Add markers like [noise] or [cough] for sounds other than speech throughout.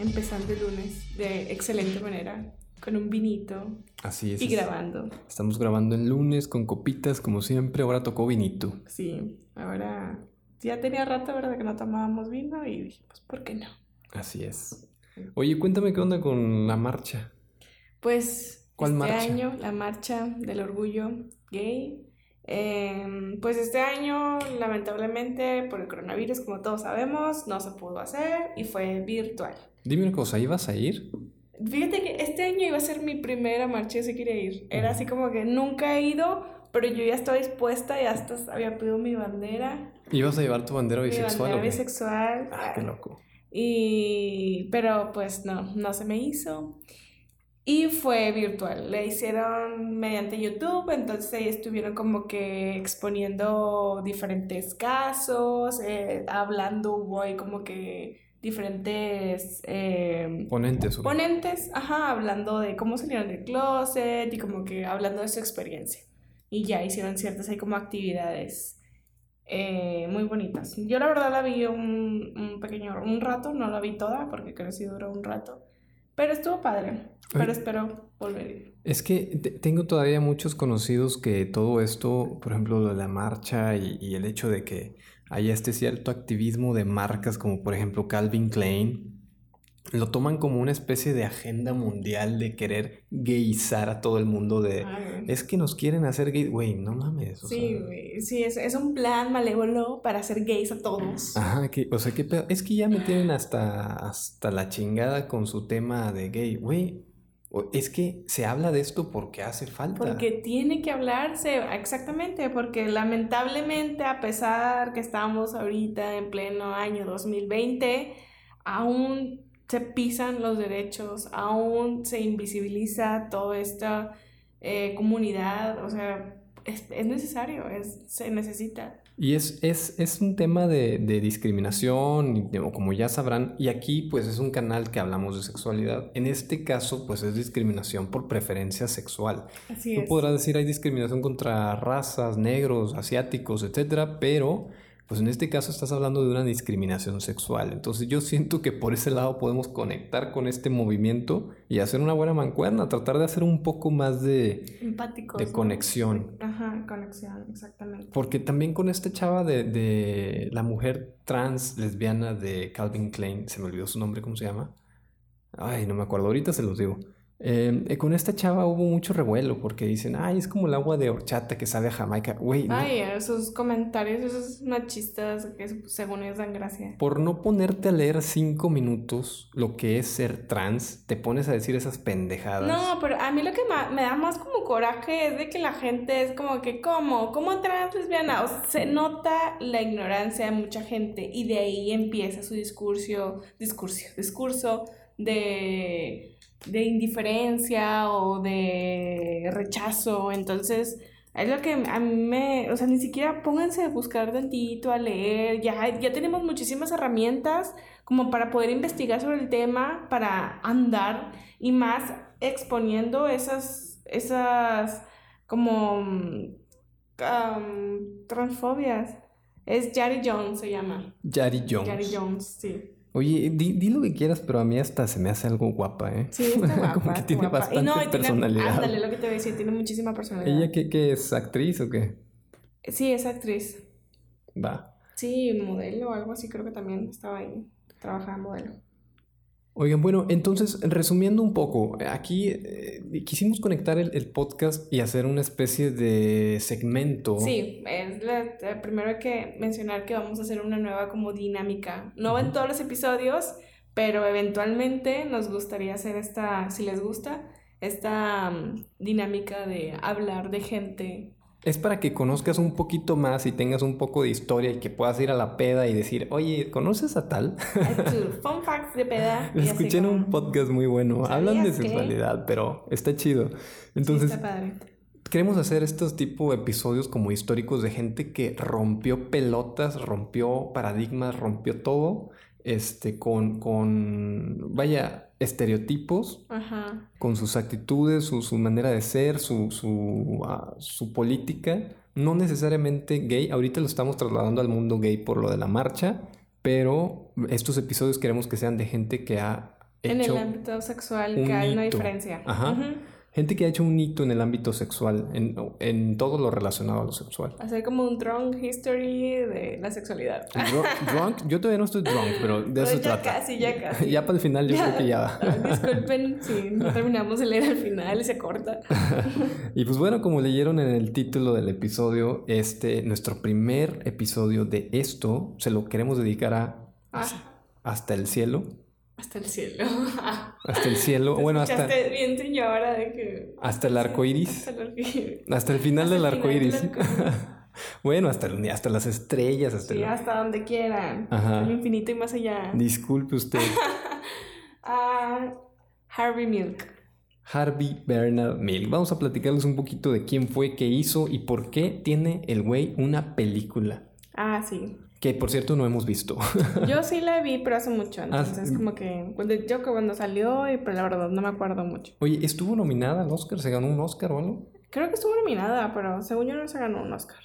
empezando el lunes de excelente manera, con un vinito Así es. y grabando. Estamos grabando el lunes con copitas, como siempre. Ahora tocó vinito. Sí, ahora ya tenía rato, ¿verdad? Que no tomábamos vino y dije, pues, ¿por qué no? Así es. Oye, cuéntame qué onda con la marcha. Pues ¿Cuál este marcha? año, la marcha del orgullo gay. Em, pues este año, lamentablemente, por el coronavirus, como todos sabemos, no se pudo hacer y fue virtual. Dime una cosa, ¿ibas a ir? Fíjate que este año iba a ser mi primera marcha y se quería ir. Era así como que nunca he ido, pero yo ya estaba dispuesta y hasta había pedido mi bandera. ¿Ibas a llevar tu bandera Mi bisexual bandera o qué? bisexual. Ah, qué loco. Y, pero pues no, no se me hizo. Y fue virtual, le hicieron mediante YouTube, entonces ahí estuvieron como que exponiendo diferentes casos, eh, hablando, hubo ahí como que diferentes eh, Ponentes. ponentes, ajá, hablando de cómo salieron del closet y como que hablando de su experiencia. Y ya hicieron ciertas ahí como actividades eh, muy bonitas. Yo la verdad la vi un, un pequeño, un rato, no la vi toda porque creo que sí duró un rato. Pero estuvo padre, pero espero volver. Es que te- tengo todavía muchos conocidos que todo esto, por ejemplo, lo de la marcha y, y el hecho de que haya este cierto activismo de marcas como por ejemplo Calvin Klein, lo toman como una especie de agenda mundial de querer gayizar a todo el mundo de... Ay, Es que nos quieren hacer gay, güey, no mames. o sí, güey, sí, es, es un plan malévolo para hacer gays a todos. Ajá, que, o sea, qué pedo. Es que ya me tienen hasta, hasta la chingada con su tema de gay, güey. Es que se habla de esto porque hace falta. Porque tiene que hablarse, exactamente, porque lamentablemente a pesar que estamos ahorita en pleno año 2020, aún se pisan los derechos, aún se invisibiliza toda esta eh, comunidad, o sea, es, es necesario, es, se necesita. Y es, es, es un tema de, de discriminación, de- como ya sabrán, y aquí pues es un canal que hablamos de sexualidad. En este caso pues es discriminación por preferencia sexual. Así Tú es. podrás decir hay discriminación contra razas, negros, asiáticos, etcétera, pero pues en este caso estás hablando de una discriminación sexual. Entonces yo siento que por ese lado podemos conectar con este movimiento y hacer una buena mancuerna, tratar de hacer un poco más de, Empáticos. de ¿no? conexión. Ajá, conexión, exactamente. Porque también con esta chava de, de la mujer trans lesbiana de Calvin Klein, se me olvidó su nombre, ¿cómo se llama? Ay, no me acuerdo, ahorita se los digo. Eh, eh, con esta chava hubo mucho revuelo porque dicen, ay, es como el agua de horchata que sabe a Jamaica. Güey, no- Ay, esos comentarios, esos machistas que según ellos dan gracia. por no ponerte a leer cinco minutos lo que es ser trans, te pones a decir esas pendejadas. No, pero a mí lo que me da más como coraje es de que la gente es como que, ¿cómo? ¿Cómo trans lesbiana? O sea, se nota la ignorancia de mucha gente y de ahí empieza su discurso, discurso, discurso de, de indiferencia o de rechazo. Entonces, es lo que a mí me, o sea, ni siquiera pónganse a buscar tantito, a leer, ya, ya tenemos muchísimas herramientas como para poder investigar sobre el tema, para andar y más exponiendo esas, esas como um, transfobias. Es Yari Jones se llama. Yari Jones. Yari Jones, sí. Oye, di, di lo que quieras, pero a mí hasta se me hace algo guapa, ¿eh? Sí, está [laughs] guapa. Como que tiene guapa. bastante y no, y tiene- personalidad. ándale, lo que te voy a decir, tiene muchísima personalidad. ¿Ella qué, qué es? ¿Actriz o qué? Sí, es actriz. Va. Sí, modelo o algo así, creo que también estaba ahí. Trabajaba modelo. Oigan, bueno, entonces, resumiendo un poco, aquí eh, quisimos conectar el, el podcast y hacer una especie de segmento. Sí, es la- eh, primero hay que mencionar que vamos a hacer una nueva como dinámica. No en todos los episodios, pero eventualmente nos gustaría hacer esta, si les gusta, esta mm, dinámica de hablar de gente. Es para que conozcas un poquito más y tengas un poco de historia y que puedas ir a la peda y decir, oye, ¿conoces a tal? tu [laughs] Fun facts de peda. Lo escuché en como- un podcast muy bueno. Hablan de sexualidad, pero está chido. Sí, Entonces, está padre. queremos hacer estos tipo de episodios como históricos de gente que rompió pelotas, rompió paradigmas, rompió todo, este, con, con, vaya, estereotipos, Ajá. con sus actitudes, su, su manera de ser, su, su, ah, su política, no necesariamente gay, ahorita lo estamos trasladando al mundo gay por lo de la marcha, pero estos episodios queremos que sean de gente que ha En hecho el ámbito sexual que hay una diferencia. Ajá. Gente que ha hecho un hito en el ámbito sexual, en, en todo lo relacionado a lo sexual. Hacer como un drunk history de la sexualidad. Dru- Drunk, yo todavía no estoy drunk, pero de Pero eso ya trata. casi, ya casi. ya para el final yo creo que ya. [laughs] Disculpen si no terminamos de leer al final y se corta. [laughs] Y pues bueno, como leyeron en el título del episodio, este, nuestro primer episodio de esto, se lo queremos dedicar a Ah, Hasta el cielo. Hasta el cielo. [laughs] Hasta el cielo. ¿Te Bueno, hasta, bien señora de que... hasta el arco iris. Hasta el arco iris. Hasta el final Hasta del el arco final del iris. arco [laughs] bueno, hasta, el- hasta las estrellas. Hasta Sí, el- hasta donde quieran. Ajá. El infinito y más allá. Disculpe usted. [laughs] Ah, Harvey Milk. Harvey Bernard Milk. Vamos a platicarles un poquito de quién fue, qué hizo y por qué tiene el güey una película. Ah, sí. Que por cierto no hemos visto. [laughs] Yo sí la vi, pero hace mucho. Entonces, Ah, como que. Yo que cuando salió, y pero la verdad no me acuerdo mucho. Oye, ¿estuvo nominada al Oscar? ¿Se ganó un Oscar o algo? Creo que estuvo nominada, pero según yo no se ganó un Oscar.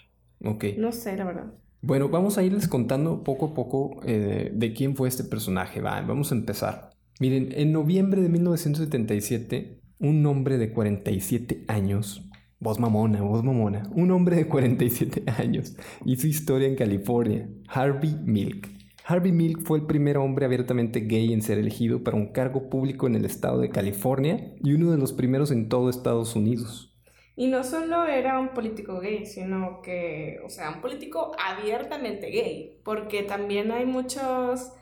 Ok. No sé, la verdad. Bueno, vamos a irles contando poco a poco eh, de quién fue este personaje. Va, vamos a empezar. Miren, en noviembre de 1977, un hombre de 47 años, voz mamona, voz mamona, un hombre de 47 años hizo historia en California, Harvey Milk. Harvey Milk fue el primer hombre abiertamente gay en ser elegido para un cargo público en el estado de California y uno de los primeros en todo Estados Unidos. Y no solo era un político gay, sino que, o sea, un político abiertamente gay, porque también hay muchos,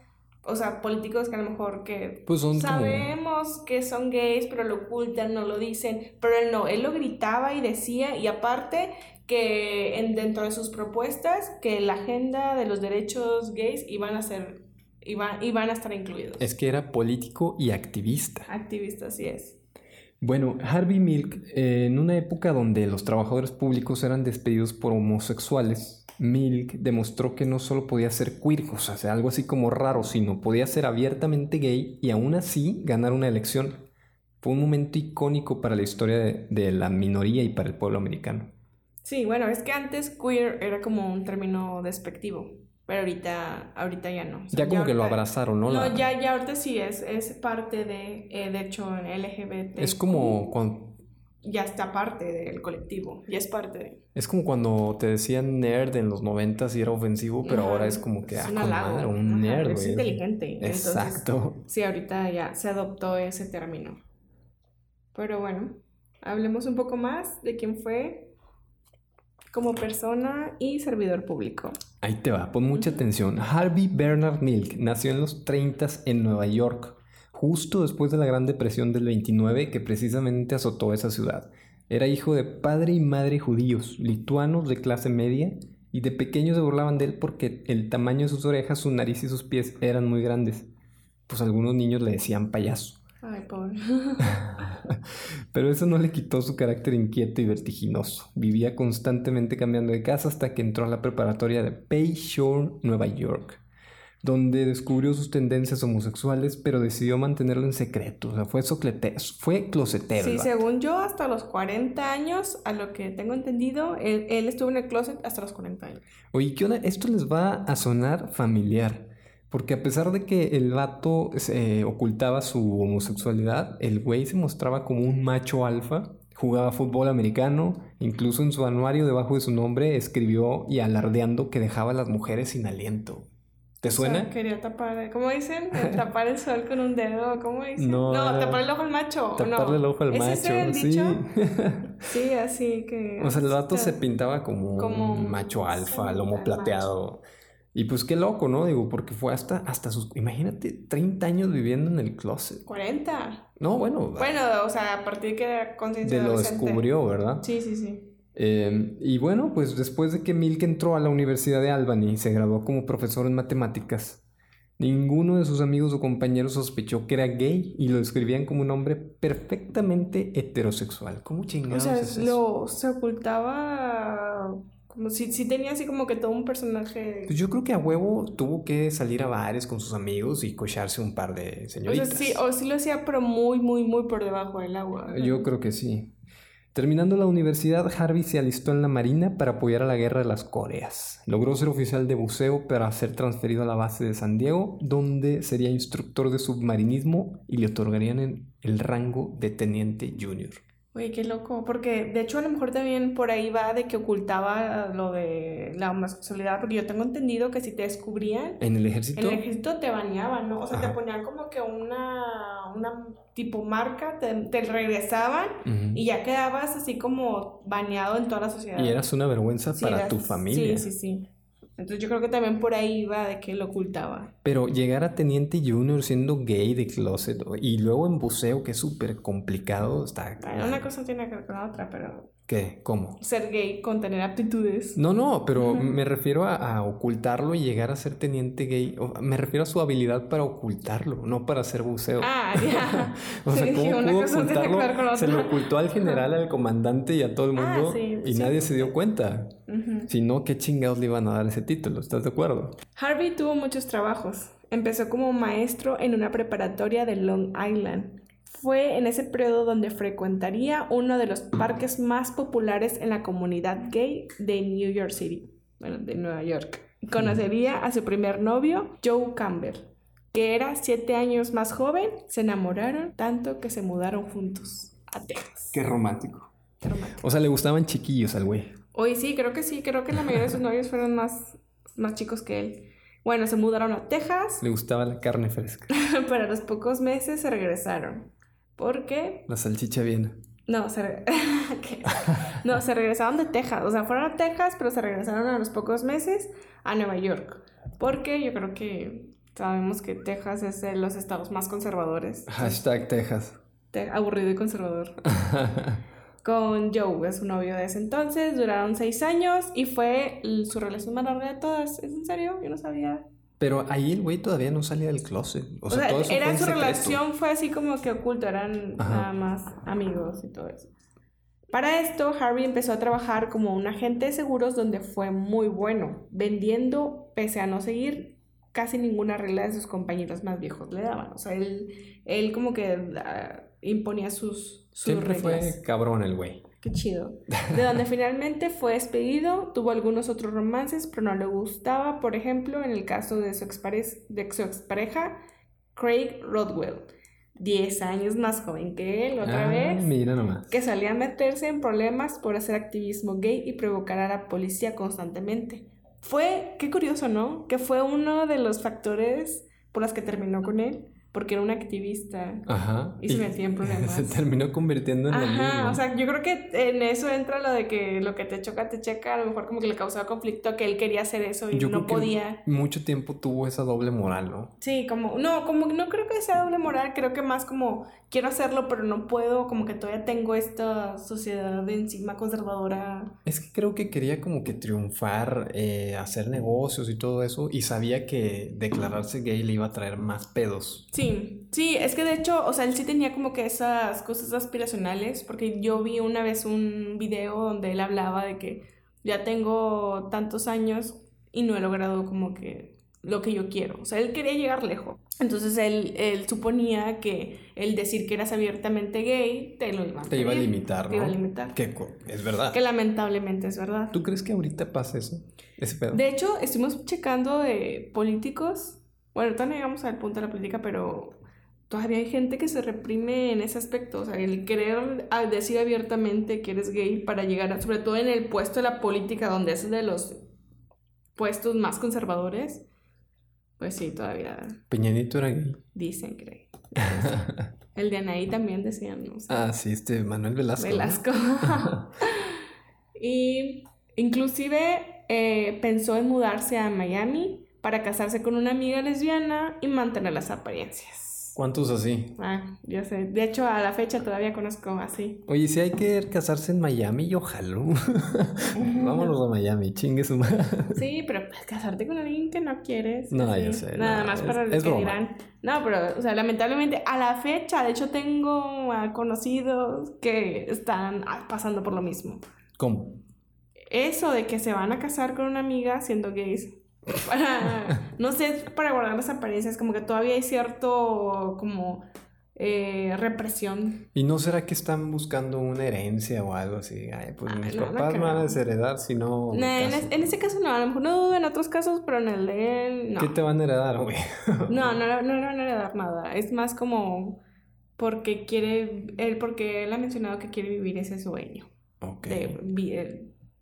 o sea, políticos que a lo mejor que Pues son como... sabemos que son gays, pero lo ocultan, no lo dicen, pero él no, él lo gritaba y decía, y aparte que en, dentro de sus propuestas, que la agenda de los derechos gays iban a ser, iban, iban a estar incluidos. Es que era político y activista. Activista, así es. Bueno, Harvey Milk, eh, en una época donde los trabajadores públicos eran despedidos por homosexuales, Milk demostró que no solo podía ser queer, o sea, algo así como raro, sino podía ser abiertamente gay y aún así ganar una elección. Fue un momento icónico para la historia de, de la minoría y para el pueblo americano. Sí, bueno, es que antes queer era como un término despectivo, pero ahorita, ahorita ya no. O sea, Ya como que lo abrazaron, ¿no? No, La- ya, ya ahorita sí es, es parte de, eh, de hecho, LGBT. Es como cuando, Ya está parte del colectivo, ya es parte de... es como cuando te decían nerd en los noventas y era ofensivo, pero Ajá, ahora es como que, es ah, con madre, un ajá, nerd, Es inteligente. entonces, Exacto. sí, ahorita ya se adoptó ese término. Pero bueno, hablemos un poco más de quién fue como persona y servidor público. Ahí te va, pon mucha atención. Harvey Bernard Milk nació en los 30 en Nueva York, justo después de la Gran Depresión del 29 que precisamente azotó esa ciudad. Era hijo de padre y madre judíos, lituanos de clase media, y de pequeño se burlaban de él porque el tamaño de sus orejas, su nariz y sus pies eran muy grandes. Pues algunos niños le decían payaso. Ay, pobre. [laughs] Pero eso no le quitó su carácter inquieto y vertiginoso. Vivía constantemente cambiando de casa hasta que entró a la preparatoria de Bayshore, Nueva York, donde descubrió sus tendencias homosexuales, pero decidió mantenerlo en secreto. O sea, fue soclete- fue closetero. Sí, según yo, hasta los 40 años, a lo que tengo entendido, él, él estuvo en el closet hasta los 40 años. Oye, ¿qué onda? Esto les va a sonar familiar. Porque a pesar de que el vato eh, ocultaba su homosexualidad, el güey se mostraba como un macho alfa, jugaba fútbol americano, incluso en su anuario debajo de su nombre escribió y alardeando que dejaba a las mujeres sin aliento. ¿Te O sea, suena? quería tapar, ¿cómo dicen? Tapar el sol con un dedo, ¿cómo dicen? No, tapar el ojo al macho. ¿o Taparle no? el ojo al ¿Es macho, ese el sí. dicho? [laughs] Sí, así que... O sea, el vato se pintaba como, Como un macho alfa, lomo plateado. Y pues qué loco, ¿no? Digo, porque fue hasta, hasta sus... Imagínate, 30 años viviendo en el closet. 40. No, bueno, Bueno, o sea, a partir de que era conciencia de lo descubrió, ¿verdad? Sí, sí, sí. Eh, y bueno, pues después de que Milk entró a la Universidad de Albany y se graduó como profesor en matemáticas, ninguno de sus amigos o compañeros sospechó que era gay y lo describían como un hombre perfectamente heterosexual. ¿Cómo O chingados sea, es eso? lo, se ocultaba como si, si tenía así como que todo un personaje... Pues yo creo que a huevo tuvo que salir a bares con sus amigos y cocharse un par de O sea, señoritas. sí, o sí lo hacía, pero muy, muy, muy por debajo del agua. Yo creo que sí. Terminando la universidad, Harvey se alistó en la Marina para apoyar a la Guerra de las Coreas. Logró ser oficial de buceo para ser transferido a la base de San Diego, donde sería instructor de submarinismo y le otorgarían el rango de teniente junior. Oye, qué loco, porque de hecho a lo mejor también por ahí va de que ocultaba lo de la homosexualidad, porque yo tengo entendido que si te descubrían... ¿En el ejército? En el ejército te bañaban, ¿no? O sea, te ponían como que una, una tipo marca, te, regresaban y ya quedabas así como bañado en toda la sociedad. Y eras una vergüenza para tu familia. Sí, sí, sí. Entonces yo creo que también por ahí iba de que lo ocultaba. Pero llegar a teniente junior siendo gay de closet y luego en buceo, que es súper complicado, está... Bueno, una cosa tiene que ver con la otra, pero ¿Qué? ¿Cómo? Ser gay con tener aptitudes. No, no, pero me refiero a, ocultarlo y llegar a ser teniente gay. me refiero a su habilidad para ocultarlo, no para hacer buceo. Ah, ya. [laughs] o sea, ¿cómo pudo ocultarlo? Se lo ocultó al general, al comandante y a todo el ah, mundo y nadie se dio cuenta. Si no, ¿qué chingados le iban a dar ese título? ¿Estás de acuerdo? Harvey tuvo muchos trabajos. Empezó como maestro en una preparatoria de Long Island fue en ese periodo donde frecuentaría uno de los parques más populares en la comunidad gay de New York City, bueno, de Nueva York. Conocería a su primer novio, Joe Campbell, que era siete años más joven. Se enamoraron tanto que se mudaron juntos a Texas. Qué romántico. Qué romántico. O sea, le gustaban chiquillos al güey. Oye, sí, creo que sí. Creo que la mayoría de sus novios fueron más, más chicos que él. Bueno, se mudaron a Texas. Le gustaba la carne fresca. [laughs] Pero a los pocos meses se regresaron. Porque... La salchicha viene. No, se, [laughs] no, se regresaron de Texas. O sea, fueron a Texas, pero se regresaron a los pocos meses a Nueva York. Porque yo creo que sabemos que Texas es de los estados más conservadores. Hashtag Texas. aburrido y conservador. [laughs] Con Joe, es su novio de ese entonces. Duraron seis años y fue su relación más larga de todas. ¿Es en serio? Yo no sabía. Pero ahí el güey todavía no salía del closet. O, sea, todo eso era su relación fue así como que oculto, eran nada más amigos y todo eso. Para esto, Harvey empezó a trabajar como un agente de seguros donde fue muy bueno, vendiendo pese a no seguir casi ninguna regla de sus compañeros más viejos le daban. O sea, él, él como que ah, imponía sus, sus Siempre fue cabrón el güey. Qué chido. De donde [laughs] finalmente fue despedido, tuvo algunos otros romances, pero no le gustaba, por ejemplo, en el caso de su, de su expareja, Craig Rodwell, 10 años más joven que él, otra ah, vez, mira nomás. que salía a meterse en problemas por hacer activismo gay y provocar a la policía constantemente. Fue, qué curioso, ¿no? Que fue uno de los factores por los que terminó con él porque era un activista Ajá. y se metía en [laughs] problemas. Se terminó convirtiendo en Ajá, o sea, yo creo que en eso entra lo de que lo que te choca, te checa, a lo mejor como que le causaba conflicto que él quería hacer eso y no podía. mucho tiempo tuvo esa doble moral, ¿no? Sí, como, no, como no creo que sea doble moral, creo que más como quiero hacerlo, pero no puedo, como que todavía tengo esta sociedad de encima conservadora. Es que creo que quería como que triunfar, eh, hacer negocios y todo eso, y sabía que declararse gay le iba a traer más pedos. Sí, Sí, es que de hecho, o sea, él sí tenía como que esas cosas aspiracionales, porque yo vi una vez un video donde él hablaba de que ya tengo tantos años y no he logrado como que lo que yo quiero. O sea, él quería llegar lejos. Entonces él, él suponía que el decir que eras abiertamente gay te lo iba a, te iba a limitar, ¿no? Te iba a limitar. Que es verdad. Que lamentablemente es verdad. ¿Tú crees que ahorita pasa eso? Ese pedo. De hecho, estuvimos checando de políticos bueno, ahorita no llegamos al punto de la política, pero todavía hay gente que se reprime en ese aspecto. O sea, el querer decir abiertamente que eres gay para llegar, a, sobre todo en el puesto de la política, donde es de los puestos más conservadores, pues sí, todavía. Peñanito era gay. Dicen que [laughs] El de Anaí también decían, no Ah, sí, este Manuel Velasco. Velasco. [laughs] y inclusive eh, pensó en mudarse a Miami para casarse con una amiga lesbiana y mantener las apariencias. ¿Cuántos así? Ah, yo sé. De hecho, a la fecha todavía conozco así. Oye, si hay que casarse en Miami, yo jalo. Vámonos a Miami, chingue su madre. Sí, pero pues, casarte con alguien que no quieres. No, yo sé. Nada más para los que dirán. No, pero, o sea, lamentablemente, a la fecha, de hecho, tengo conocidos que están pasando por lo mismo. ¿Cómo? Eso de que se van a casar con una amiga siendo gays para, [laughs] no sé, para guardar las apariencias, como que todavía hay cierto, como, eh, represión. ¿Y no será que están buscando una herencia o algo así? Ay, pues Ah, mis no, no papás me van a desheredar si no... No, en, caso". es- en ese caso no, a lo mejor no dudo en otros casos, pero en el de él no. ¿Qué te van a heredar, güey? [laughs] No, no, [laughs] le- no le van a heredar nada. Es más como porque quiere, él porque él ha mencionado que quiere vivir ese sueño Ok. de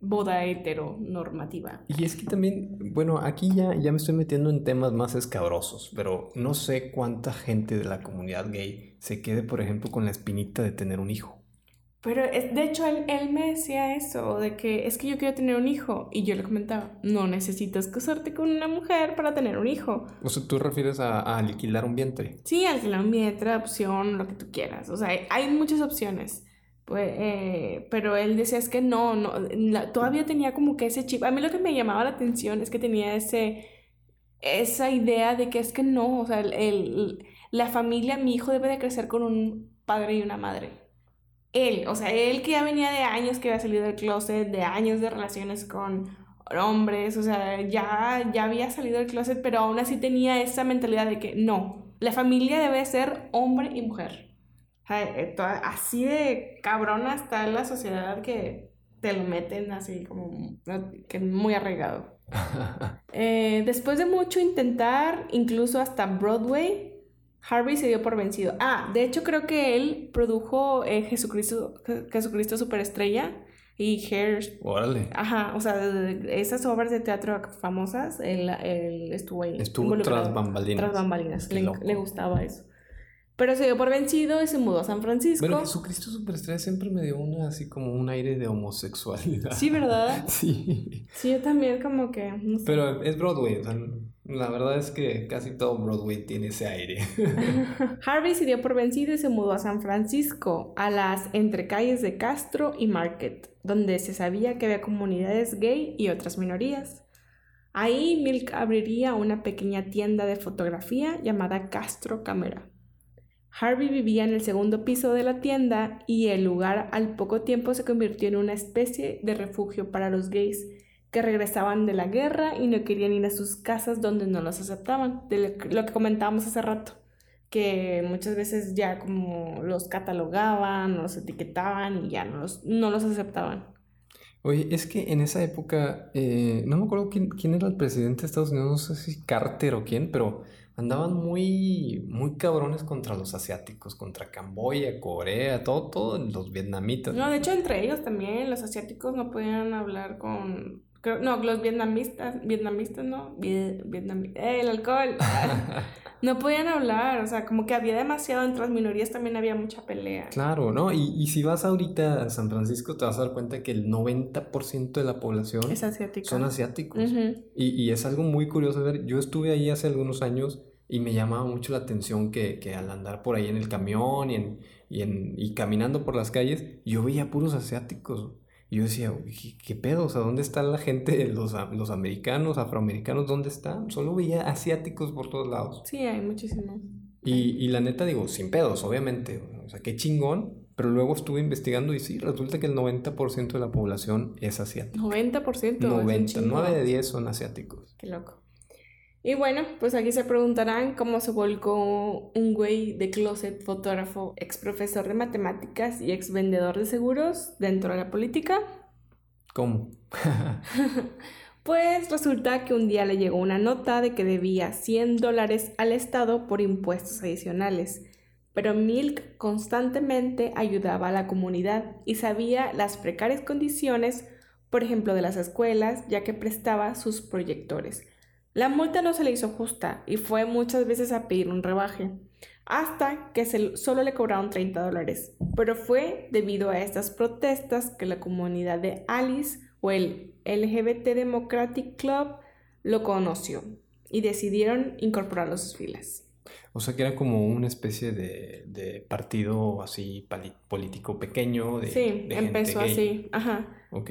boda heteronormativa. Y es que también, bueno, aquí ya, ya me estoy metiendo en temas más escabrosos, pero no sé cuánta gente de la comunidad gay se quede, por ejemplo, con la espinita de tener un hijo. Pero es, de hecho él, él me decía eso, de que es que yo quiero tener un hijo. Y yo le comentaba, no necesitas casarte con una mujer para tener un hijo. O sea, tú refieres a, a alquilar un vientre. Sí, alquilar un vientre, adopción, lo que tú quieras. O sea, hay, hay muchas opciones. Pues, eh, pero él decía es que no, no, la- todavía tenía como que ese chip. A mí lo que me llamaba la atención es que tenía ese, esa idea de que es que no, o sea, el, la familia, mi hijo debe de crecer con un padre y una madre. Él, o sea, él que ya venía de años que había salido del closet, de años de relaciones con hombres, o sea, ya, ya había salido del closet, pero aún así tenía esa mentalidad de que no, la familia debe ser hombre y mujer. Así de cabrona está la sociedad que te lo meten así como que muy arraigado. [laughs] Eh, después de mucho intentar, incluso hasta Broadway, Harvey se dio por vencido. Ah, de hecho creo que él produjo eh, Jesucristo, Je- Jesucristo Superestrella y Hair. Órale. Ajá, o sea, esas obras de teatro famosas, él, él estuvo ahí. Estuvo tras bambalinas. Tras bambalinas, Qué le, le gustaba eso. Pero se dio por vencido y se mudó a San Francisco. Pero Jesucristo Superestrella siempre me dio una así como un aire de homosexualidad. Sí, ¿verdad? [laughs] Sí. Sí, yo también como que, no sé. Pero es Broadway, o sea, la verdad es que casi todo Broadway tiene ese aire. [laughs] [laughs] Harvey se dio por vencido y se mudó a San Francisco, a las entrecalles de Castro y Market, donde se sabía que había comunidades gay y otras minorías. Ahí Milk abriría una pequeña tienda de fotografía llamada Castro Camera. Harvey vivía en el segundo piso de la tienda y el lugar al poco tiempo se convirtió en una especie de refugio para los gays que regresaban de la guerra y no querían ir a sus casas donde no los aceptaban, de lo que- lo que comentábamos hace rato que muchas veces ya como los catalogaban, los etiquetaban y ya no los, no los aceptaban. Oye, es que en esa época, eh, no me acuerdo quién, quién era el presidente de Estados Unidos, no sé si Carter o quién, pero andaban muy, muy cabrones contra los asiáticos, contra Camboya, Corea, todo, todo, los vietnamitas. No, de hecho entre ellos también los asiáticos no podían hablar con... creo- no, los vietnamistas, vietnamistas no, Vie- vietnami- ¡Eh, el alcohol! [laughs] no podían hablar, o sea, como que había demasiado entre las minorías, también había mucha pelea. Claro, ¿no? Y, y si vas ahorita a San Francisco, te vas a dar cuenta que el 90% de la población Es asiática. son asiáticos. Y, y es algo muy curioso ver. Yo estuve ahí hace algunos años y me llamaba mucho la atención que, que al andar por ahí en el camión y, en, y, en, y caminando por las calles, yo veía puros asiáticos. Y yo decía, "Uy, ¿qué, qué pedo? O sea, ¿dónde está la gente, los, los americanos, afroamericanos, dónde están? Solo veía asiáticos por todos lados. Sí, hay muchísimos. Y, y la neta digo, sin pedos, obviamente. O sea, qué chingón. Pero luego estuve investigando y sí, resulta que el 90% de la población es asiática. 90%. es un 90, chingo. 9 de 10 son asiáticos. Qué loco. Y bueno, pues aquí se preguntarán cómo se volcó un güey de closet, fotógrafo, ex profesor de matemáticas y ex vendedor de seguros dentro de la política. ¿Cómo? [laughs] Pues resulta que un día le llegó una nota de que debía 100 dólares al Estado por impuestos adicionales. Pero Milk constantemente ayudaba a la comunidad y sabía las precarias condiciones, por ejemplo, de las escuelas, ya que prestaba sus proyectores. La multa no se le hizo justa y fue muchas veces a pedir un rebaje, hasta que se- solo le cobraron 30 dólares. Pero fue debido a estas protestas que la comunidad de Alice o el LGBT Democratic Club lo conoció y decidieron incorporarlo a sus filas. O sea que era como una especie de, de partido así político pequeño de, Sí, de gente empezó gay. así, ajá. Ok.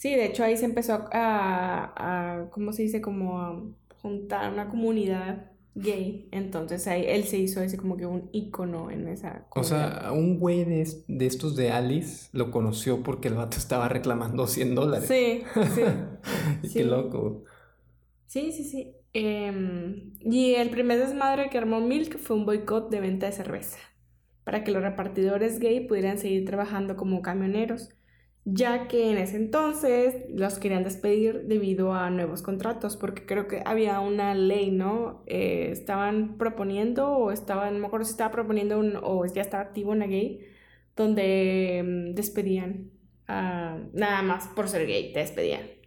Sí, de hecho ahí se empezó a, a ¿cómo se dice? Como a juntar una comunidad gay. Entonces ahí él se hizo así como que un ícono en esa O comunidad. sea, un güey de, de estos de Alice lo conoció porque el vato estaba reclamando 100 dólares. Sí, sí. [laughs] Y sí. Qué loco. Sí, sí, sí. Em, y el primer desmadre que armó Milk fue un boicot de venta de cerveza. para que los repartidores gay pudieran seguir trabajando como camioneros, ya que en ese entonces los querían despedir debido a nuevos contratos, porque creo que había una ley, ¿no? Eh, estaban proponiendo o estaban, me acuerdo si estaba proponiendo un, o ya estaba activo una gay, donde mm, despedían, nada más por ser gay, te despedían.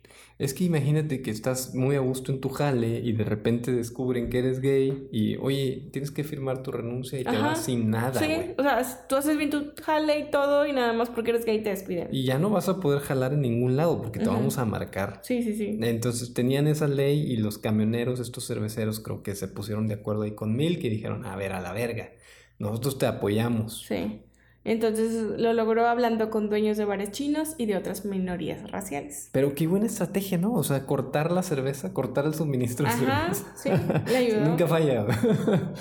Es que imagínate que estás muy a gusto en tu jale y de repente descubren que eres gay y, oye, tienes que firmar tu renuncia y te vas sin nada. Sí, o sea, tú haces bien tu jale y todo y nada más porque eres gay te despiden. Y ya no vas a poder jalar en ningún lado porque te vamos a marcar. Sí, sí, sí. Entonces tenían esa ley y los camioneros, estos cerveceros, creo que se pusieron de acuerdo ahí con Milk y dijeron, a ver, a la verga, nosotros te apoyamos. Sí. Entonces lo logró hablando con dueños de bares chinos y de otras minorías raciales. Pero qué buena estrategia, ¿no? O sea, cortar la cerveza, cortar el suministro de cerveza. Sí, le [laughs] ayudó. Nunca falla. [laughs]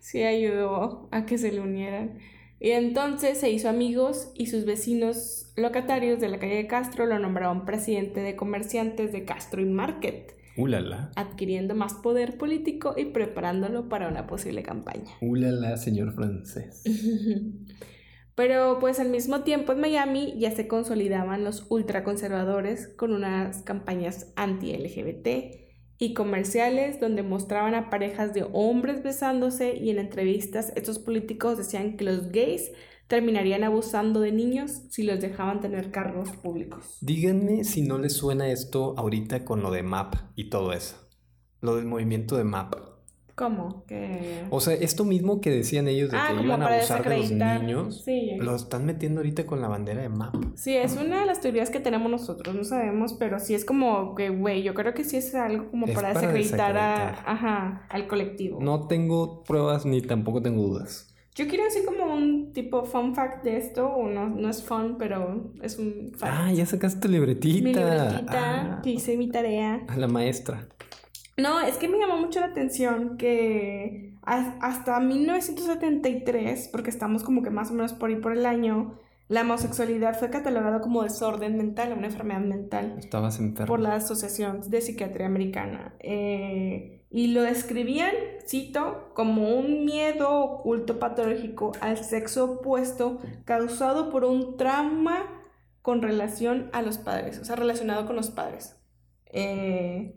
sí, ayudó a que se le unieran. Y entonces se hizo amigos y sus vecinos locatarios de la calle de Castro lo nombraron presidente de comerciantes de Castro y Market Ulala. Adquiriendo más poder político y preparándolo para una posible campaña. Ulala, señor francés. [laughs] Pero pues al mismo tiempo en Miami ya se consolidaban los ultraconservadores con unas campañas anti-LGBT y comerciales donde mostraban a parejas de hombres besándose y en entrevistas estos políticos decían que los gays terminarían abusando de niños si los dejaban tener cargos públicos. Díganme si no les suena esto ahorita con lo de MAP y todo eso. Lo del movimiento de MAP. ¿Cómo? Que... O sea, esto mismo que decían ellos de ah, que iban a abusar de los niños, lo están metiendo ahorita con la bandera de MAP. Sí, es una de las teorías que tenemos nosotros, no sabemos, pero sí es como que, güey, yo creo que sí es algo como para, desacreditar, A, al colectivo. No tengo pruebas ni tampoco tengo dudas. Yo quiero decir como un tipo fun fact de esto, o no, no es fun, pero es un fact. Ah, ya sacaste tu libretita. Mi libretita, ah. que hice mi tarea. La maestra. No, es que me llamó mucho la atención que hasta 1973, porque estamos como que más o menos por ahí por el año, la homosexualidad fue catalogada como desorden mental, una enfermedad mental. Estabas enfermo. Por la Asociación de Psiquiatría Americana. Eh, y lo describían, cito, como un miedo oculto patológico al sexo opuesto causado por un trauma con relación a los padres, o sea, relacionado con los padres. Eh,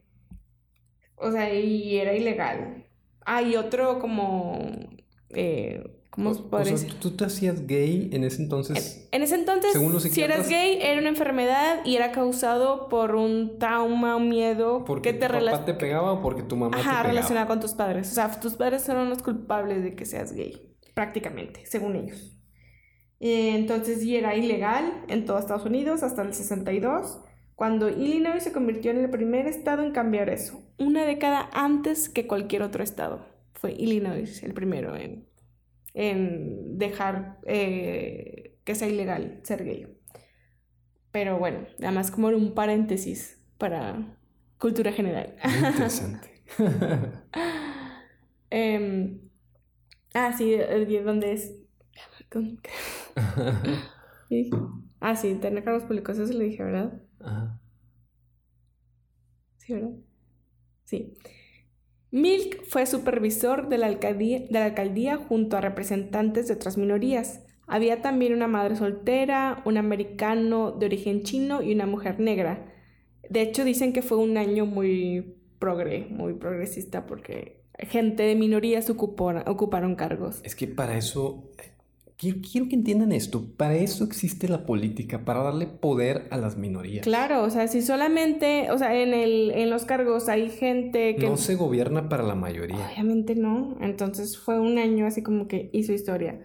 o sea, y era ilegal. Hay otro como eh, ¿Cómo o, sea, ¿tú te hacías gay en ese entonces? En, ese entonces, si eras gay, era una enfermedad y era causado por un trauma, un miedo. ¿Porque tu papá te pegaba o porque tu mamá te pegaba? relacionada con tus padres. O sea, tus padres son los culpables de que seas gay, prácticamente, según ellos. entonces, y era ilegal en todo Estados Unidos hasta el 62, cuando Illinois se convirtió en el primer estado en cambiar eso. Una década antes que cualquier otro estado. Fue Illinois el primero en en dejar eh, que sea ilegal ser gay. Pero bueno, nada más como un paréntesis para cultura general. interesante. [laughs] Em, ah, sí, ¿dónde es? [laughs] ah, sí, tener cargos públicos, eso le dije, ¿verdad? Ajá. Sí, ¿verdad? Sí. Milk fue supervisor de la, alcaldía, junto a representantes de otras minorías. Había también una madre soltera, un americano de origen chino y una mujer negra. De hecho, dicen que fue un año muy progre, muy progresista porque gente de minorías ocuparon cargos. Es que para eso quiero, que entiendan esto, para eso existe la política, para darle poder a las minorías. Claro, o sea, si solamente, o sea, en, el, en los cargos hay gente que... No se gobierna para la mayoría. Obviamente no, entonces fue un año así como que hizo historia.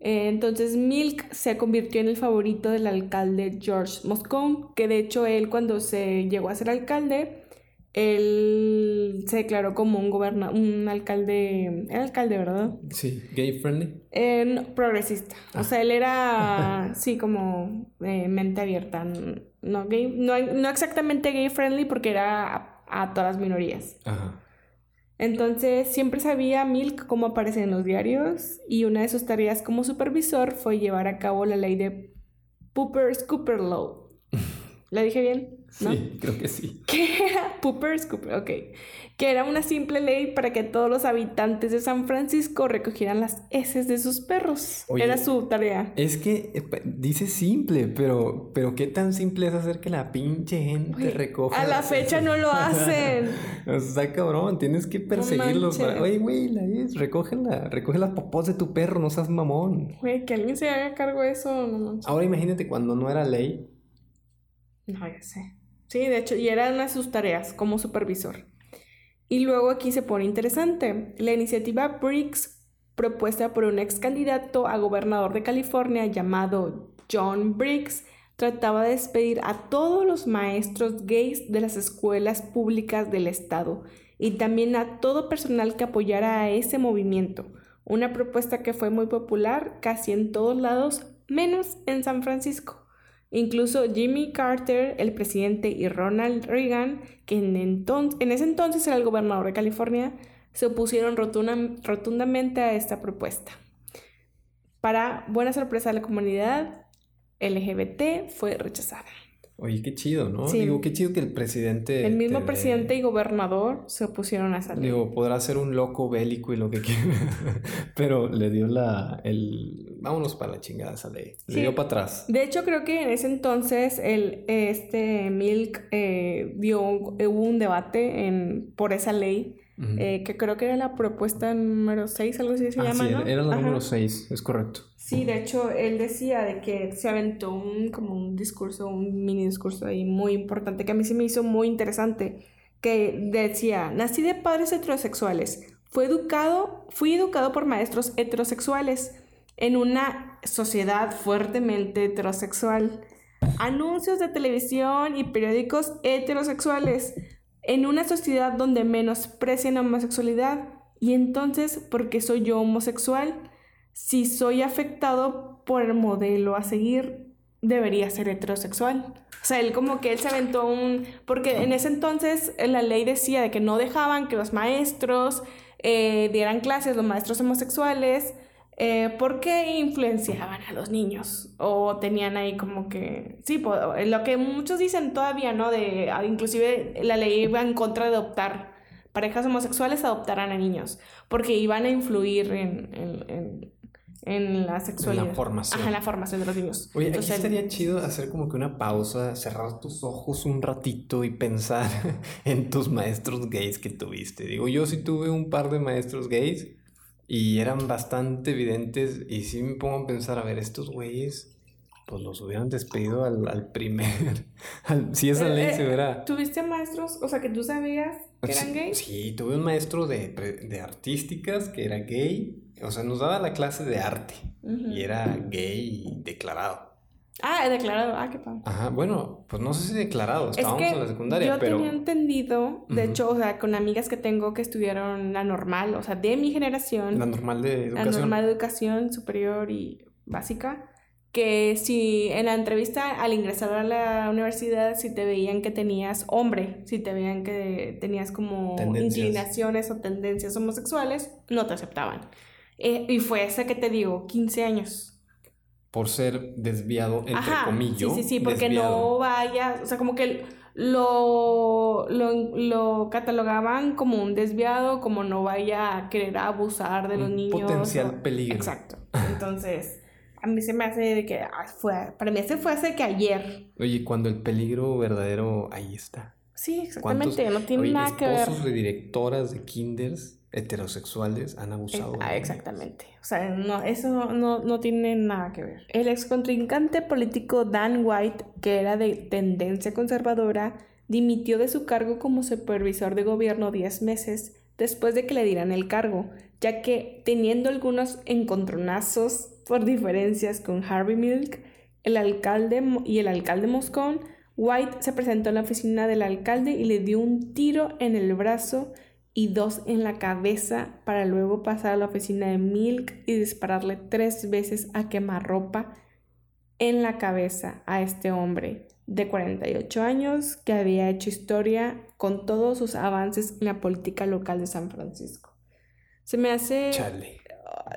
Eh, entonces Milk se convirtió en el favorito del alcalde George Moscone, que de hecho él cuando se llegó a ser alcalde, él se declaró como un gobernador, un alcalde, era alcalde, ¿verdad? Sí, gay friendly. Eh, progresista. O sea, él era, [laughs] sí, como eh, mente abierta. No, gay, no, no, exactamente gay friendly porque era a, todas las minorías. Ajá. Entonces, siempre sabía Milk cómo aparece en los diarios y una de sus tareas como supervisor fue llevar a cabo la ley de Pooper Scooper Law. [laughs] ¿La dije bien? Sí, creo que sí. [laughs] Que era Pooper Scooper, ok. Que era una simple ley para que todos los habitantes de San Francisco recogieran las heces de sus perros. era su tarea. Es que dice simple, pero, pero qué tan simple es hacer que la pinche gente recoja. A la fecha no lo [laughs] hacen. Está cabrón, tienes que perseguirlos. Oye, güey, la es, recoge, recoge las popós de tu perro, no seas mamón. Güey, que alguien se haga cargo de eso. No Ahora imagínate cuando no era ley. No, ya sé. Sí, de hecho, y era una de sus tareas como supervisor. Y luego aquí se pone interesante. La iniciativa BRICS, propuesta por un ex candidato a gobernador de California llamado John Briggs, trataba de despedir a todos los maestros gays de las escuelas públicas del estado y también a todo personal que apoyara a ese movimiento. Una propuesta que fue muy popular casi en todos lados, menos en San Francisco. Incluso Jimmy Carter, el presidente, y Ronald Reagan, que en, ese entonces era el gobernador de California, se opusieron rotundamente a esta propuesta. Para buena sorpresa de la comunidad LGBT, fue rechazada. Oye, qué chido, ¿no? Digo, qué chido que el presidente... El mismo presidente y gobernador se opusieron a esa ley. Digo, podrá ser un loco bélico y lo que quiera, [laughs] pero le dio la... el... Vámonos para la chingada esa ley. Le dio para atrás. De hecho, creo que en ese entonces el, este Milk eh, dio... Hubo un debate en, por esa ley eh, que creo que era la propuesta número 6, algo así se ah, llama, sí, era la número 6, es correcto. Sí, de hecho, él decía de que se aventó un, como un discurso, un mini discurso ahí muy importante, que a mí sí me hizo muy interesante, que decía, nací de padres heterosexuales, fui educado, fui educado por maestros heterosexuales en una sociedad fuertemente heterosexual. Anuncios de televisión y periódicos heterosexuales en una sociedad donde menosprecian la homosexualidad. Y entonces, ¿por qué soy yo homosexual? Si soy afectado por el modelo a seguir, debería ser heterosexual. O sea, él como que él se aventó un... Porque en ese entonces la ley decía de que no dejaban que los maestros eh, dieran clases, los maestros homosexuales, eh, porque influenciaban a los niños o tenían ahí como que, sí, lo que muchos dicen todavía, ¿no? De, ah, inclusive la ley iba en contra de adoptar, parejas homosexuales adoptaran a niños, porque iban a influir en, en, en, la sexualidad. En la formación. Ajá, en la formación de los niños. Oye, aquí estaría chido hacer como que una pausa, cerrar tus ojos un ratito y pensar [laughs] en tus maestros gays que tuviste. Digo, yo sí tuve un par de maestros gays y eran bastante evidentes y sí me pongo a pensar, a ver, estos güeyes, pues los hubieran despedido al, al primer, [laughs] si esa ley se eh, hubiera... ¿Tuviste maestros, o sea, que tú sabías que eran gays? Sí, tuve un maestro de, de artísticas que era gay, o sea, nos daba la clase de arte y era gay declarado. Ah, declarado. Ah, qué padre. Ajá, bueno, pues no sé si declarado, estábamos en la secundaria, yo tenía entendido, de hecho, o sea, con amigas que tengo que estudiaron la normal, o sea, de mi generación. La normal de educación. La normal de educación superior y básica, que si en la entrevista al ingresar a la universidad, si te veían que tenías hombre, si te veían que tenías como inclinaciones o tendencias homosexuales, no te aceptaban. Eh, y fue ese que te digo, 15 años por ser desviado, entre comillas. Sí, sí, sí, porque no vaya, o sea, como que lo, lo, catalogaban como un desviado, como no vaya a querer abusar de los niños. Potencial peligro. Exacto. [laughs] Entonces, a mí se me hace de que ah, fue, para mí se fue hace que ayer. Oye, cuando el peligro verdadero ahí está. Sí, exactamente, no tiene nada que ver. de directoras de kinders heterosexuales han abusado. Ah, exactamente. O sea, no, eso no, no, tiene nada que ver. El ex contrincante político Dan White, que era de tendencia conservadora, dimitió de su cargo como supervisor de gobierno 10 meses después de que le dieran el cargo, ya que teniendo algunos encontronazos por diferencias con Harvey Milk, el alcalde y el alcalde Moscone, White se presentó en la oficina del alcalde y le dio un tiro en el brazo y dos en la cabeza para luego pasar a la oficina de Milk y dispararle tres veces a quemarropa en la cabeza a este hombre de 48 años que había hecho historia con todos sus avances en la política local de San Francisco. Se me hace... Chale.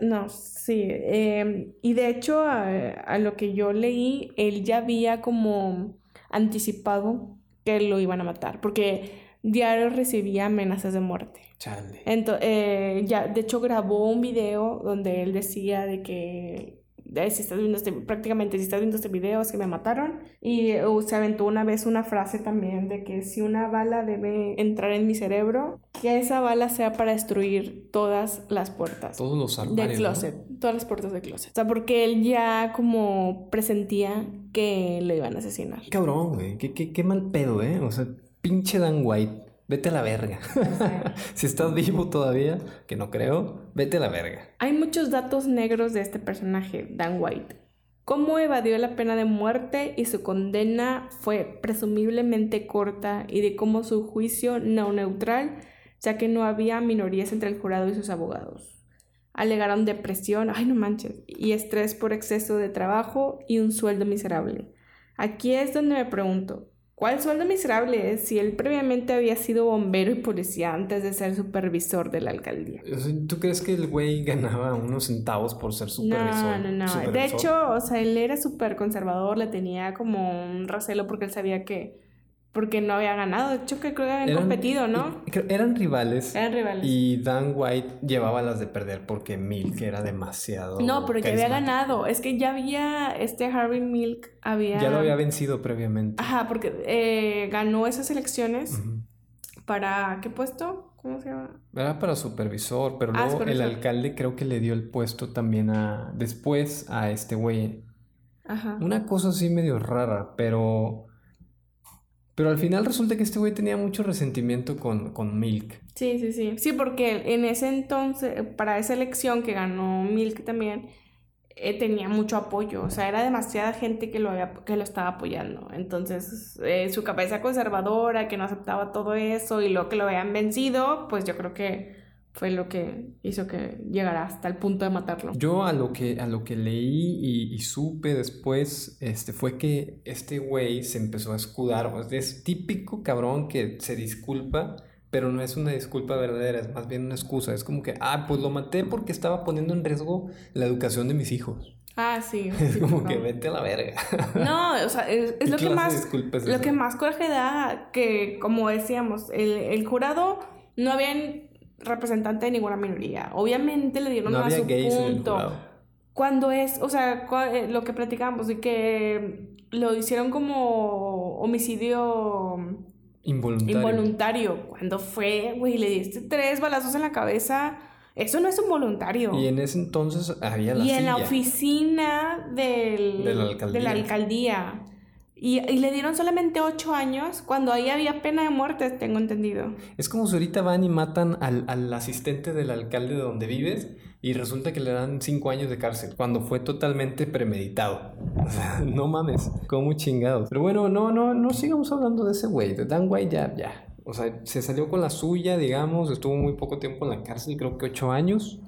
No, sí. Em, y de hecho, a, a lo que yo leí, él ya había como anticipado que lo iban a matar, porque diario recibía amenazas de muerte. Chale. Entonces, ya, de hecho, grabó un video donde él decía de que de si estás viendo este, prácticamente si estás viendo este video es que me mataron y uh, se aventó una vez una frase también de que si una bala debe entrar en mi cerebro que esa bala sea para destruir todas las puertas Todos los del armarios. ¿no? closet todas las puertas del closet o sea porque él ya como presentía que lo iban a asesinar cabrón, güey. Qué, qué, qué mal pedo, ¿eh? O sea, pinche Dan White. Vete a la verga. [laughs] si estás vivo todavía, que no creo, vete a la verga. Hay muchos datos negros de este personaje, Dan White. Cómo evadió la pena de muerte y su condena fue presumiblemente corta y de cómo su juicio no neutral, ya que no había minorías entre el jurado y sus abogados. Alegaron depresión, ay no manches, y estrés por exceso de trabajo y un sueldo miserable. Aquí es donde me pregunto, ¿Cuál sueldo miserable es si él previamente había sido bombero y policía antes de ser supervisor de la alcaldía? ¿Tú crees que el güey ganaba unos centavos por ser supervisor? No, no, no. supervisor? De hecho, o sea, él era súper conservador, le tenía como un recelo porque él sabía que... Porque no había ganado. De hecho, que creo que habían Eran- competido, ¿no? Eran rivales. Eran rivales. Y Dan White llevaba las de perder porque Milk era demasiado. No, pero ya había ganado. Es que ya había... Este Harvey Milk había... Ya lo había vencido previamente. Ajá, porque eh, ganó esas elecciones para... ¿Qué puesto? ¿Cómo se llama? Era para supervisor, pero Ah, luego el alcalde creo que le dio el puesto también a. Después a este güey. Ajá. Una cosa así medio rara, pero. Pero al final resulta que este güey tenía mucho resentimiento con, con Milk. Sí, sí, sí. Sí, porque en ese entonces, para esa elección que ganó Milk también, eh, tenía mucho apoyo. O sea, era demasiada gente que lo, había- que lo estaba apoyando. Entonces, eh, su cabeza conservadora, que no aceptaba todo eso y lo que lo habían vencido, pues yo creo que fue lo que hizo que llegara hasta el punto de matarlo. Yo a lo que, a lo que leí y, y supe después, este, fue que este güey se empezó a escudar. O sea, es típico cabrón que se disculpa, pero no es una disculpa verdadera, es más bien una excusa. Es como que, ah, pues lo maté porque estaba poniendo en riesgo la educación de mis hijos. Ah, sí. [laughs] Es sí, como que vete a la verga. No, o sea, es, es ¿Qué lo que más... es Lo que más coraje da, que como decíamos, el, el jurado no había representante de ninguna minoría. Obviamente le dieron No más su punto. Cuando es, o sea, eh, lo que platicamos, de que lo hicieron como homicidio Involuntario. involuntario. Cuando fue, güey, le diste tres balazos en la cabeza. Eso no es un voluntario. Y en ese entonces había la Y en la oficina del, De la alcaldía. de la alcaldía. Y, y le dieron solamente ocho años cuando ahí había pena de muerte, tengo entendido. Es como si ahorita van y matan al, al asistente del alcalde de donde vives y resulta que le dan cinco años de cárcel cuando fue totalmente premeditado. [laughs] No mames, como chingados. Pero bueno, no, no, no sigamos hablando de ese güey. De Dan White ya, ya. O sea, se salió con la suya, digamos, estuvo muy poco tiempo en la cárcel, creo que ocho años.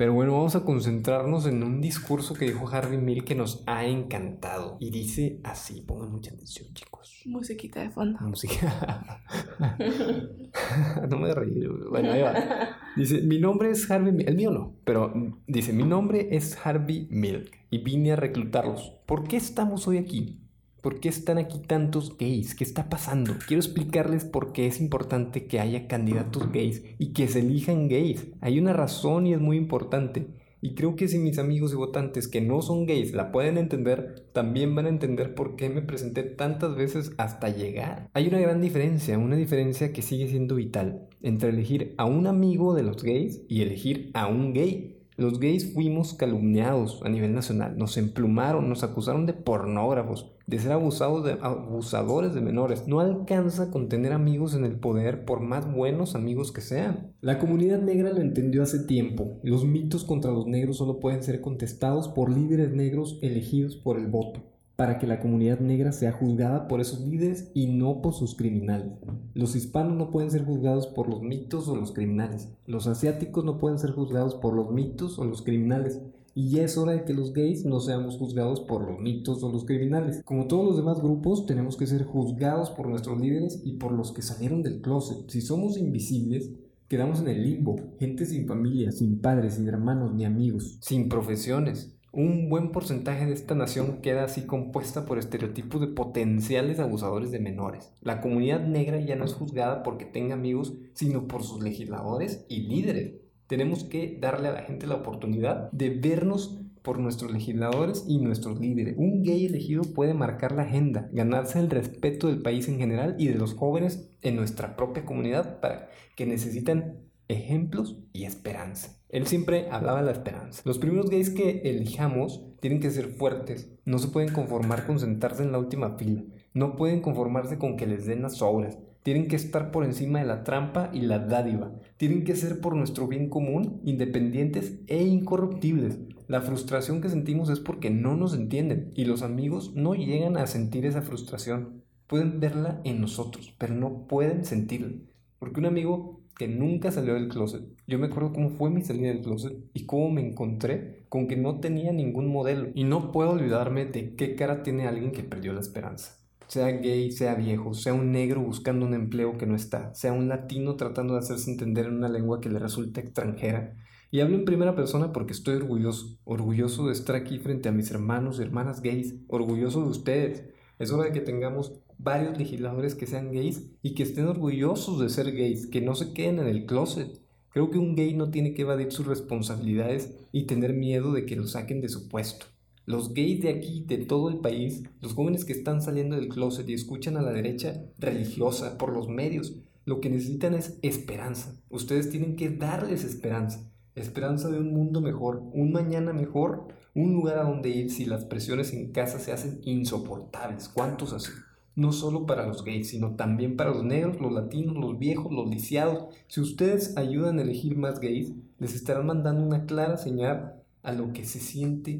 Pero bueno, vamos a concentrarnos en un discurso que dijo Harvey Milk que nos ha encantado. Y dice así, pongan mucha atención, chicos. Musiquita de fondo. Música. [laughs] no me reír. güey. Bueno, ahí va. [laughs] Dice, mi nombre es Harvey Milk. El mío no, pero dice, mi nombre es Harvey Milk y vine a reclutarlos. ¿Por qué estamos hoy aquí? ¿Por qué están aquí tantos gays? ¿Qué está pasando? Quiero explicarles por qué es importante que haya candidatos gays y que se elijan gays. Hay una razón y es muy importante. Y creo que si mis amigos y votantes que no son gays la pueden entender, también van a entender por qué me presenté tantas veces hasta llegar. Hay una gran diferencia, una diferencia que sigue siendo vital, entre elegir a un amigo de los gays y elegir a un gay. Los gays fuimos calumniados a nivel nacional, nos emplumaron, nos acusaron de pornógrafos, de ser abusados de, abusadores de menores. No alcanza con tener amigos en el poder por más buenos amigos que sean. La comunidad negra lo entendió hace tiempo. Los mitos contra los negros solo pueden ser contestados por líderes negros elegidos por el voto para que la comunidad negra sea juzgada por esos líderes y no por sus criminales. Los hispanos no pueden ser juzgados por los mitos o los criminales. Los asiáticos no pueden ser juzgados por los mitos o los criminales. Y ya es hora de que los gays no seamos juzgados por los mitos o los criminales. Como todos los demás grupos, tenemos que ser juzgados por nuestros líderes y por los que salieron del closet. Si somos invisibles, quedamos en el limbo. Gente sin familia, sin padres, sin hermanos ni amigos. Sin profesiones un buen porcentaje de esta nación queda así compuesta por estereotipos de potenciales abusadores de menores. La comunidad negra ya no es juzgada porque tenga amigos, sino por sus legisladores y líderes. Tenemos que darle a la gente la oportunidad de vernos por nuestros legisladores y nuestros líderes. Un gay elegido puede marcar la agenda, ganarse el respeto del país en general y de los jóvenes en nuestra propia comunidad para que necesitan ejemplos y esperanza. Él siempre hablaba de la esperanza. Los primeros gays que elijamos tienen que ser fuertes. No se pueden conformar con sentarse en la última fila. No pueden conformarse con que les den las obras. Tienen que estar por encima de la trampa y la dádiva. Tienen que ser por nuestro bien común, independientes e incorruptibles. La frustración que sentimos es porque no nos entienden y los amigos no llegan a sentir esa frustración. Pueden verla en nosotros, pero no pueden sentirla. Porque un amigo que nunca salió del closet. Yo me acuerdo cómo fue mi salida del closet y cómo me encontré con que no tenía ningún modelo. Y no puedo olvidarme de qué cara tiene alguien que perdió la esperanza. Sea gay, sea viejo, sea un negro buscando un empleo que no está, sea un latino tratando de hacerse entender en una lengua que le resulta extranjera. Y hablo en primera persona porque estoy orgulloso, orgulloso de estar aquí frente a mis hermanos y hermanas gays, orgulloso de ustedes. Es hora de que tengamos varios legisladores que sean gays y que estén orgullosos de ser gays, que no se queden en el closet. Creo que un gay no tiene que evadir sus responsabilidades y tener miedo de que lo saquen de su puesto. Los gays de aquí, de todo el país, los jóvenes que están saliendo del closet y escuchan a la derecha religiosa por los medios, lo que necesitan es esperanza. Ustedes tienen que darles esperanza. Esperanza de un mundo mejor, un mañana mejor, un lugar a donde ir si las presiones en casa se hacen insoportables. ¿Cuántos así? No solo para los gays, sino también para los negros, los latinos, los viejos, los lisiados. Si ustedes ayudan a elegir más gays, les estarán mandando una clara señal a que se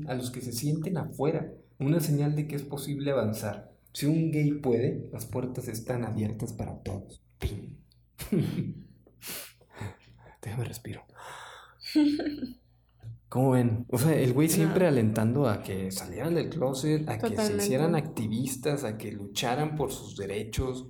a los que se sienten afuera, una señal de que es posible avanzar. Si un gay puede, las puertas están abiertas para todos. [laughs] Déjame respiro. [laughs] ¿Cómo ven? O sea, el güey siempre alentando a que salieran del closet, a que se hicieran activistas, a que lucharan por sus derechos,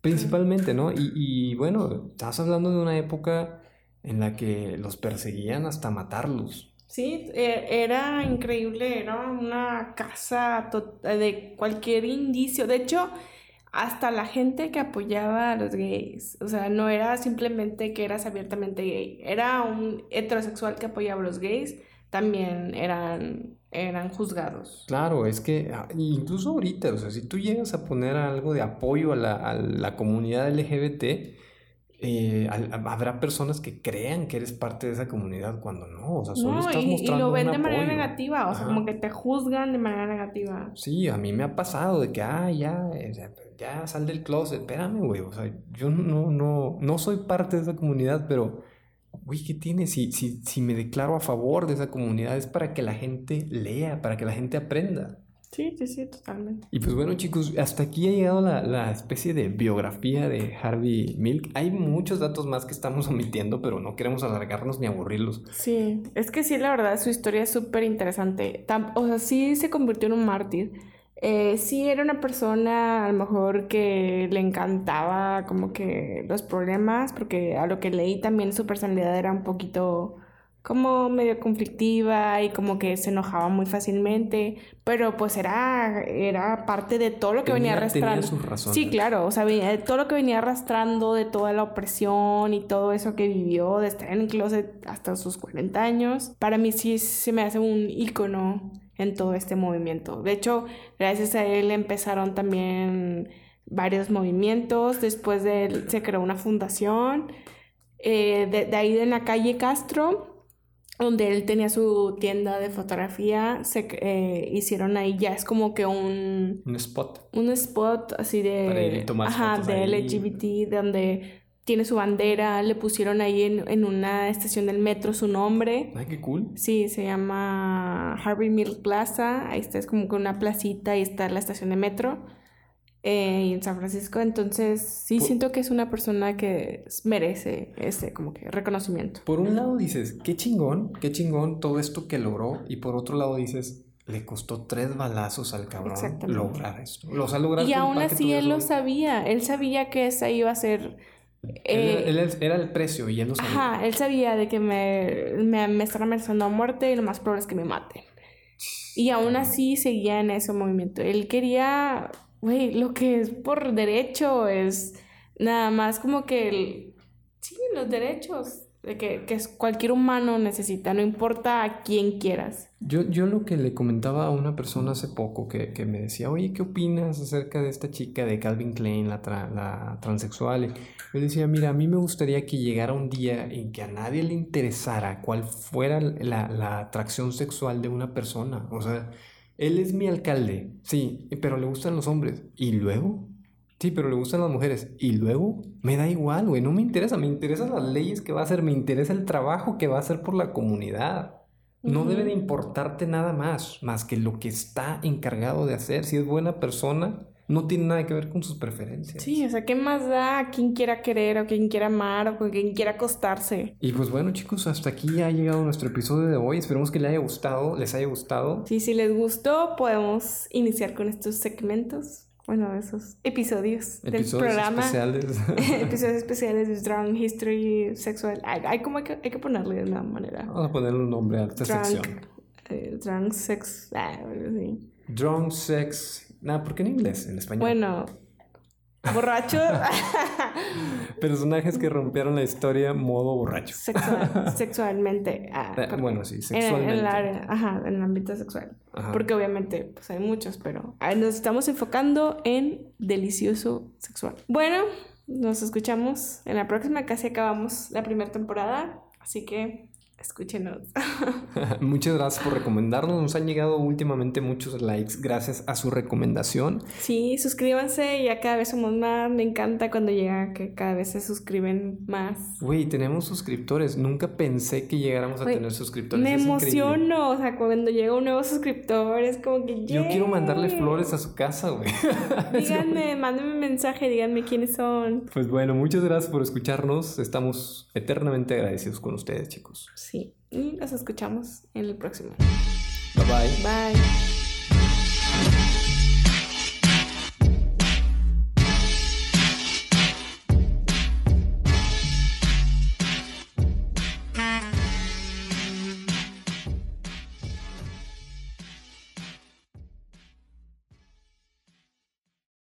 principalmente, ¿no? Y, y bueno, estás hablando de una época en la que los perseguían hasta matarlos. Sí, e, era increíble, era una casa de cualquier indicio. De hecho, hasta la gente que apoyaba a los gays. O sea, no era simplemente que eras abiertamente gay. Era un heterosexual que apoyaba a los gays. También eran, eran juzgados. Claro, es que ah, incluso ahorita, o sea, si tú llegas a poner algo de apoyo a la, a la comunidad LGBT, eh, habrá personas que crean que eres parte de esa comunidad cuando no, o sea, solo estás mostrando. Y lo ven de manera negativa, o sea, como que te juzgan de manera negativa. Sí, a mí me ha pasado de que, ah, ya, ya sal del closet, espérame, güey, o sea, yo no, no, no soy parte de esa comunidad, pero, güey, ¿qué tiene? Si, si, si me declaro a favor de esa comunidad es para que la gente lea, para que la gente aprenda. Sí, sí, sí, totalmente. Y pues bueno, chicos, hasta aquí ha llegado la, la, especie de biografía de Harvey Milk. Hay muchos datos más que estamos [laughs] omitiendo, pero no queremos alargarnos ni aburrirlos. Sí, es que sí, la verdad, su historia es súper interesante. O sea, sí se convirtió en un mártir. Eh, sí era una persona a lo mejor que le encantaba como que los problemas, porque a lo que leí también su personalidad era un poquito como medio conflictiva y como que se enojaba muy fácilmente, pero pues era, era parte de todo lo que venía arrastrando. Sí, claro, o sea, de todo lo que venía arrastrando, de toda la opresión y todo eso que vivió, de estar en el closet hasta sus 40 años, para mí sí se me hace un ícono en todo este movimiento. De hecho, gracias a él empezaron también varios movimientos, después de él se creó una fundación, eh, de, de ahí en la calle Castro, donde él tenía su tienda de fotografía, se eh, hicieron ahí ya es como que un... Un spot. Un spot así de... ajá, de LGBT, donde tiene su bandera, le pusieron ahí en, en, una estación del metro su nombre. Ay, qué cool. Sí, se llama Harvey Milk Plaza, ahí está, es como que una placita, y está la estación de metro. Eh, en San Francisco. Entonces, sí siento que es una persona que merece ese como que reconocimiento. Por un lado dices, qué chingón, qué chingón todo esto que logró. Y por otro lado dices, le costó tres balazos al cabrón lograr esto. Los ha logrado. Y aún así él lo sabía. Él sabía que esa iba a ser. Eh, él, era el precio y él lo sabía. Ajá, él sabía de que me, me, me están amenazando a muerte y lo más probable es que me maten. Y aún así seguía en ese movimiento. Él quería, güey, lo que es por derecho es nada más como que el, sí, los derechos de que, que cualquier humano necesita, no importa a quién quieras. Yo, yo lo que le comentaba a una persona hace poco que, que me decía, oye, ¿qué opinas acerca de esta chica de Calvin Klein, la, la transexual? Yo decía, mira, a mí me gustaría que llegara un día en que a nadie le interesara cuál fuera la, la atracción sexual de una persona. O sea, él es mi alcalde, sí, pero le gustan los hombres. ¿Y luego? Sí, pero le gustan las mujeres. Y luego, me da igual, güey, no me interesa, me interesan las leyes que va a hacer, me interesa el trabajo que va a hacer por la comunidad. No debe de importarte nada más, más que lo que está encargado de hacer. Si es buena persona, no tiene nada que ver con sus preferencias. Sí, o sea, ¿qué más da a quien quiera querer o quien quiera amar o con quien quiera acostarse? Y pues bueno, chicos, hasta aquí ha llegado nuestro episodio de hoy. Esperemos que les haya gustado, les haya gustado. Sí, si les gustó, podemos iniciar con estos segmentos bueno, esos episodios, del programa. Especiales. [laughs] [laughs] episodios especiales de Drunk History Sexual. Hay, como hay que, hay que, ponerle de una manera. Vamos a ponerle un nombre a esta sección. Eh, drunk Sex. Ah, drunk Sex. Nada, ¿por qué en inglés? En español. Bueno, Borracho. [laughs] Personajes que rompieron la historia modo borracho. [laughs] sexualmente. Ah, eh, bueno, sí, sexualmente. En, el área, ajá, en el ámbito sexual. Porque obviamente pues hay muchos, pero nos estamos enfocando en delicioso sexual. Bueno, nos escuchamos en la próxima, casi acabamos la primera temporada, así que Escúchenos. [laughs] [laughs] Muchas gracias por recomendarnos. Nos han llegado últimamente muchos likes gracias a su recomendación. Sí, suscríbanse, ya cada vez somos más. Me encanta cuando llega que cada vez se suscriben más. Güey, tenemos suscriptores. Nunca pensé que llegáramos a tener suscriptores. Me emociono, o sea, cuando llega un nuevo suscriptor es como que... Yo quiero mandarle flores a su casa, güey. [laughs] díganme, mándenme un mensaje, díganme quiénes son. Pues bueno, muchas gracias por escucharnos. Estamos eternamente agradecidos con ustedes, chicos. Sí, y nos escuchamos en el próximo. Bye bye. Bye.